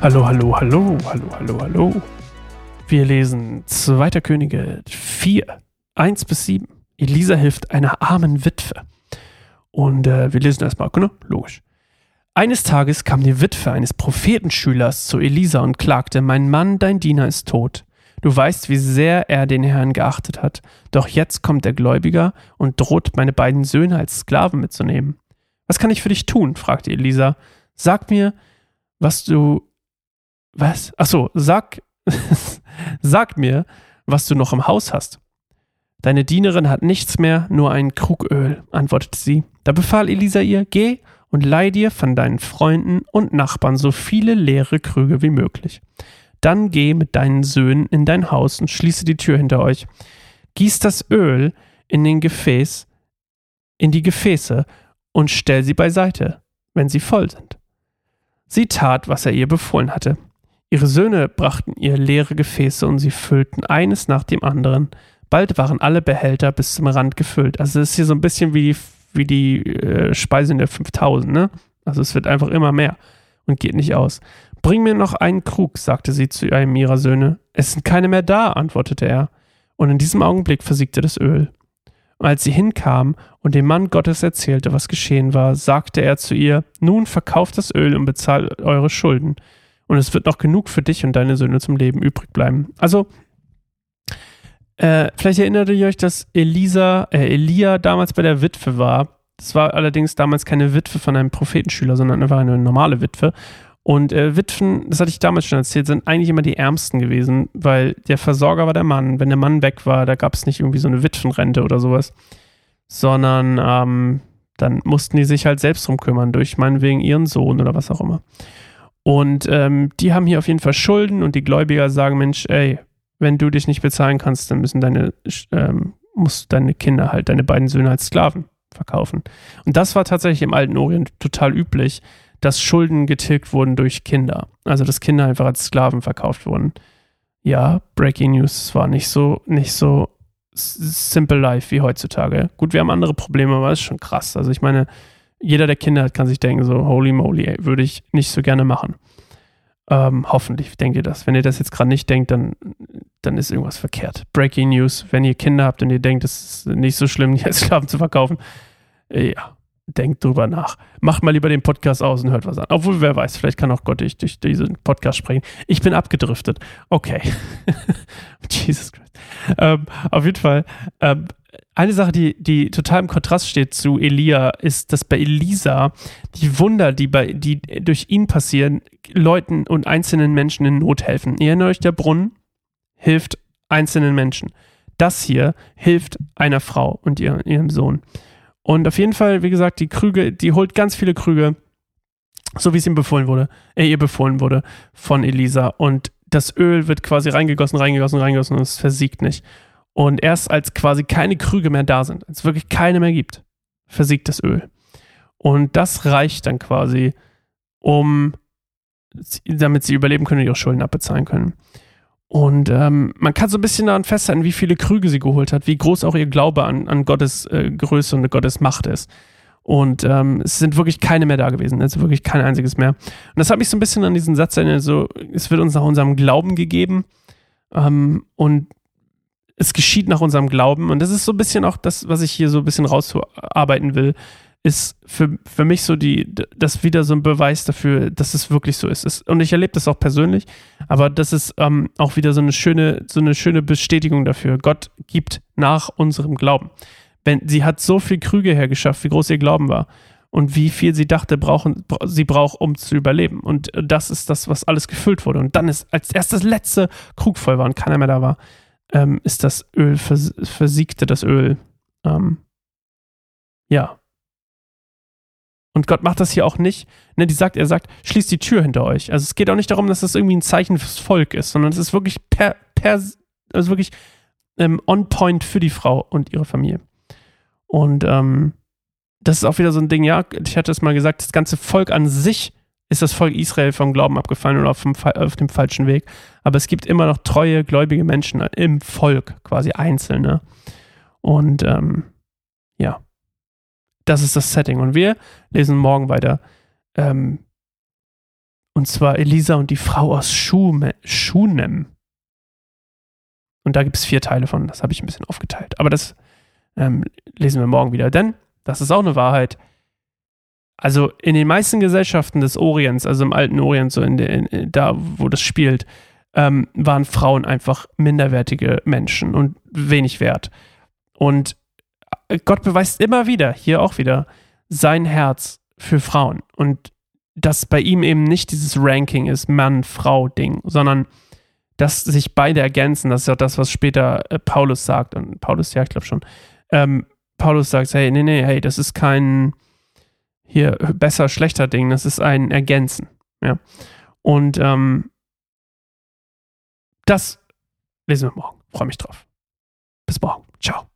Hallo, hallo, hallo, hallo, hallo, hallo. Wir lesen 2. Könige 4, 1 bis 7. Elisa hilft einer armen Witwe. Und äh, wir lesen erstmal, ne? Logisch. Eines Tages kam die Witwe eines Prophetenschülers zu Elisa und klagte: Mein Mann, dein Diener, ist tot. Du weißt, wie sehr er den Herrn geachtet hat. Doch jetzt kommt der Gläubiger und droht, meine beiden Söhne als Sklaven mitzunehmen. Was kann ich für dich tun? fragte Elisa. Sag mir, was du. Was? Achso, sag. sag mir, was du noch im Haus hast. Deine Dienerin hat nichts mehr, nur ein Krug Öl, antwortete sie. Da befahl Elisa ihr: Geh und leih dir von deinen Freunden und Nachbarn so viele leere Krüge wie möglich. Dann geh mit deinen Söhnen in dein Haus und schließe die Tür hinter euch. Gieß das Öl in den Gefäß, in die Gefäße und stell sie beiseite, wenn sie voll sind. Sie tat, was er ihr befohlen hatte. Ihre Söhne brachten ihr leere Gefäße und sie füllten eines nach dem anderen. Bald waren alle Behälter bis zum Rand gefüllt. Also es ist hier so ein bisschen wie die, wie die äh, Speise in der 5000, ne? Also es wird einfach immer mehr und geht nicht aus. Bring mir noch einen Krug, sagte sie zu einem ihrer Söhne. Es sind keine mehr da, antwortete er. Und in diesem Augenblick versiegte das Öl. Und als sie hinkam und dem Mann Gottes erzählte, was geschehen war, sagte er zu ihr, nun verkauft das Öl und bezahlt eure Schulden. Und es wird noch genug für dich und deine Söhne zum Leben übrig bleiben. Also, äh, vielleicht erinnert ihr euch, dass Elisa, äh, Elia damals bei der Witwe war. Das war allerdings damals keine Witwe von einem Prophetenschüler, sondern einfach eine normale Witwe. Und äh, Witwen, das hatte ich damals schon erzählt, sind eigentlich immer die Ärmsten gewesen, weil der Versorger war der Mann. Wenn der Mann weg war, da gab es nicht irgendwie so eine Witwenrente oder sowas, sondern ähm, dann mussten die sich halt selbst drum kümmern, durch meinetwegen ihren Sohn oder was auch immer. Und ähm, die haben hier auf jeden Fall Schulden und die Gläubiger sagen, Mensch, ey, wenn du dich nicht bezahlen kannst, dann müssen deine, ähm, musst deine Kinder halt, deine beiden Söhne als Sklaven verkaufen. Und das war tatsächlich im alten Orient total üblich dass Schulden getilgt wurden durch Kinder. Also dass Kinder einfach als Sklaven verkauft wurden. Ja, Breaking News war nicht so, nicht so simple life wie heutzutage. Gut, wir haben andere Probleme, aber es ist schon krass. Also ich meine, jeder, der Kinder hat, kann sich denken, so, holy moly, ey, würde ich nicht so gerne machen. Ähm, hoffentlich denkt ihr das. Wenn ihr das jetzt gerade nicht denkt, dann, dann ist irgendwas verkehrt. Breaking News, wenn ihr Kinder habt und ihr denkt, es ist nicht so schlimm, die als Sklaven zu verkaufen, ja, denkt drüber nach. Macht mal lieber den Podcast aus und hört was an. Obwohl, wer weiß, vielleicht kann auch Gott durch, durch diesen Podcast sprechen. Ich bin abgedriftet. Okay. Jesus Christ. Ähm, auf jeden Fall, ähm, eine Sache, die, die total im Kontrast steht zu Elia, ist, dass bei Elisa die Wunder, die, bei, die durch ihn passieren, Leuten und einzelnen Menschen in Not helfen. Ihr erinnert euch, der Brunnen hilft einzelnen Menschen. Das hier hilft einer Frau und ihr, ihrem Sohn. Und auf jeden Fall, wie gesagt, die Krüge, die holt ganz viele Krüge, so wie es ihm befohlen wurde, äh, ihr befohlen wurde von Elisa. Und das Öl wird quasi reingegossen, reingegossen, reingegossen und es versiegt nicht. Und erst als quasi keine Krüge mehr da sind, als es wirklich keine mehr gibt, versiegt das Öl. Und das reicht dann quasi, um damit sie überleben können und ihre Schulden abbezahlen können. Und ähm, man kann so ein bisschen daran festhalten, wie viele Krüge sie geholt hat, wie groß auch ihr Glaube an, an Gottes äh, Größe und Gottes Macht ist. Und ähm, es sind wirklich keine mehr da gewesen, also wirklich kein einziges mehr. Und das hat mich so ein bisschen an diesen Satz erinnert, so, es wird uns nach unserem Glauben gegeben ähm, und es geschieht nach unserem Glauben. Und das ist so ein bisschen auch das, was ich hier so ein bisschen rausarbeiten will ist für, für mich so die, das wieder so ein Beweis dafür, dass es wirklich so ist. Und ich erlebe das auch persönlich, aber das ist ähm, auch wieder so eine schöne, so eine schöne Bestätigung dafür. Gott gibt nach unserem Glauben. Wenn, sie hat so viel Krüge hergeschafft, wie groß ihr Glauben war und wie viel sie dachte, brauchen, sie braucht, um zu überleben. Und das ist das, was alles gefüllt wurde. Und dann ist, als erst das letzte Krug voll war und keiner mehr da war, ähm, ist das Öl, vers versiegte das Öl. Ähm, ja, und Gott macht das hier auch nicht. Ne, die sagt, er sagt, schließt die Tür hinter euch. Also es geht auch nicht darum, dass das irgendwie ein Zeichen fürs Volk ist, sondern es ist wirklich per, per also wirklich ähm, on point für die Frau und ihre Familie. Und ähm, das ist auch wieder so ein Ding, ja, ich hatte es mal gesagt, das ganze Volk an sich ist das Volk Israel vom Glauben abgefallen oder auf dem, auf dem falschen Weg. Aber es gibt immer noch treue, gläubige Menschen im Volk, quasi Einzelne. Und ähm, ja, das ist das Setting. Und wir lesen morgen weiter. Ähm, Und zwar Elisa und die Frau aus Schume, Schunem. Und da gibt es vier Teile von, das habe ich ein bisschen aufgeteilt. Aber das ähm, lesen wir morgen wieder. Denn, das ist auch eine Wahrheit, also in den meisten Gesellschaften des Orients, also im alten Orient, so in, der, in da, wo das spielt, ähm, waren Frauen einfach minderwertige Menschen und wenig wert. Und äh, Gott beweist immer wieder, hier auch wieder, sein Herz für Frauen. Und dass bei ihm eben nicht dieses Ranking ist, Mann-Frau-Ding, sondern dass sich beide ergänzen. Das ist ja das, was später äh, Paulus sagt. Und Paulus, ja, ich glaube schon. Ähm, Paulus sagt, hey, nee, nee, hey, das ist kein hier besser, schlechter Ding, das ist ein Ergänzen. Ja. Und ähm, das lesen wir morgen. Freue mich drauf. Bis morgen. Ciao.